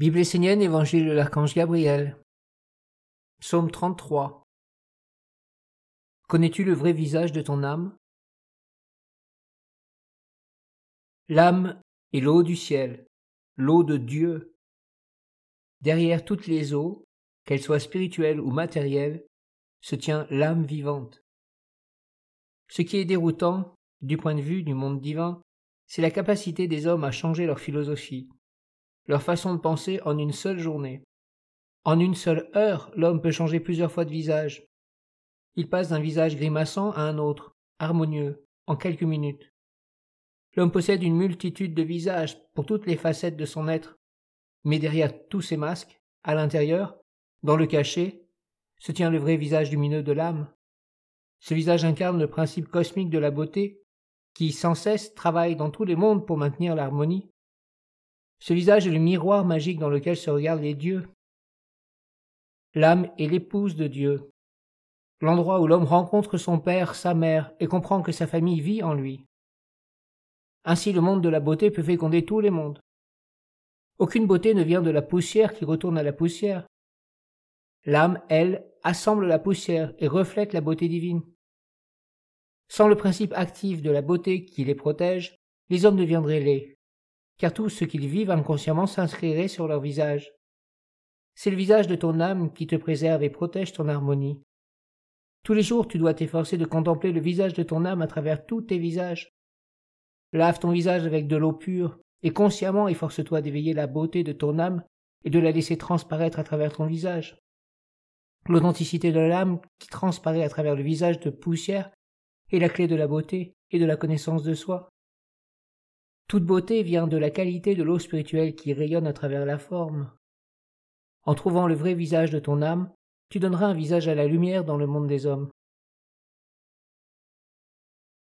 Bible essénienne, Évangile de l'archange Gabriel. Psaume 33. Connais-tu le vrai visage de ton âme? L'âme est l'eau du ciel, l'eau de Dieu. Derrière toutes les eaux, qu'elles soient spirituelles ou matérielles, se tient l'âme vivante. Ce qui est déroutant, du point de vue du monde divin, c'est la capacité des hommes à changer leur philosophie leur façon de penser en une seule journée. En une seule heure, l'homme peut changer plusieurs fois de visage. Il passe d'un visage grimaçant à un autre, harmonieux, en quelques minutes. L'homme possède une multitude de visages pour toutes les facettes de son être, mais derrière tous ces masques, à l'intérieur, dans le cachet, se tient le vrai visage lumineux de l'âme. Ce visage incarne le principe cosmique de la beauté, qui sans cesse travaille dans tous les mondes pour maintenir l'harmonie. Ce visage est le miroir magique dans lequel se regardent les dieux. L'âme est l'épouse de Dieu, l'endroit où l'homme rencontre son père, sa mère, et comprend que sa famille vit en lui. Ainsi le monde de la beauté peut féconder tous les mondes. Aucune beauté ne vient de la poussière qui retourne à la poussière. L'âme, elle, assemble la poussière et reflète la beauté divine. Sans le principe actif de la beauté qui les protège, les hommes deviendraient laids, car tout ce qu'ils vivent inconsciemment s'inscrirait sur leur visage. C'est le visage de ton âme qui te préserve et protège ton harmonie. Tous les jours tu dois t'efforcer de contempler le visage de ton âme à travers tous tes visages. Lave ton visage avec de l'eau pure, et consciemment efforce-toi d'éveiller la beauté de ton âme et de la laisser transparaître à travers ton visage. L'authenticité de l'âme qui transparaît à travers le visage de poussière est la clé de la beauté et de la connaissance de soi. Toute beauté vient de la qualité de l'eau spirituelle qui rayonne à travers la forme. En trouvant le vrai visage de ton âme, tu donneras un visage à la lumière dans le monde des hommes.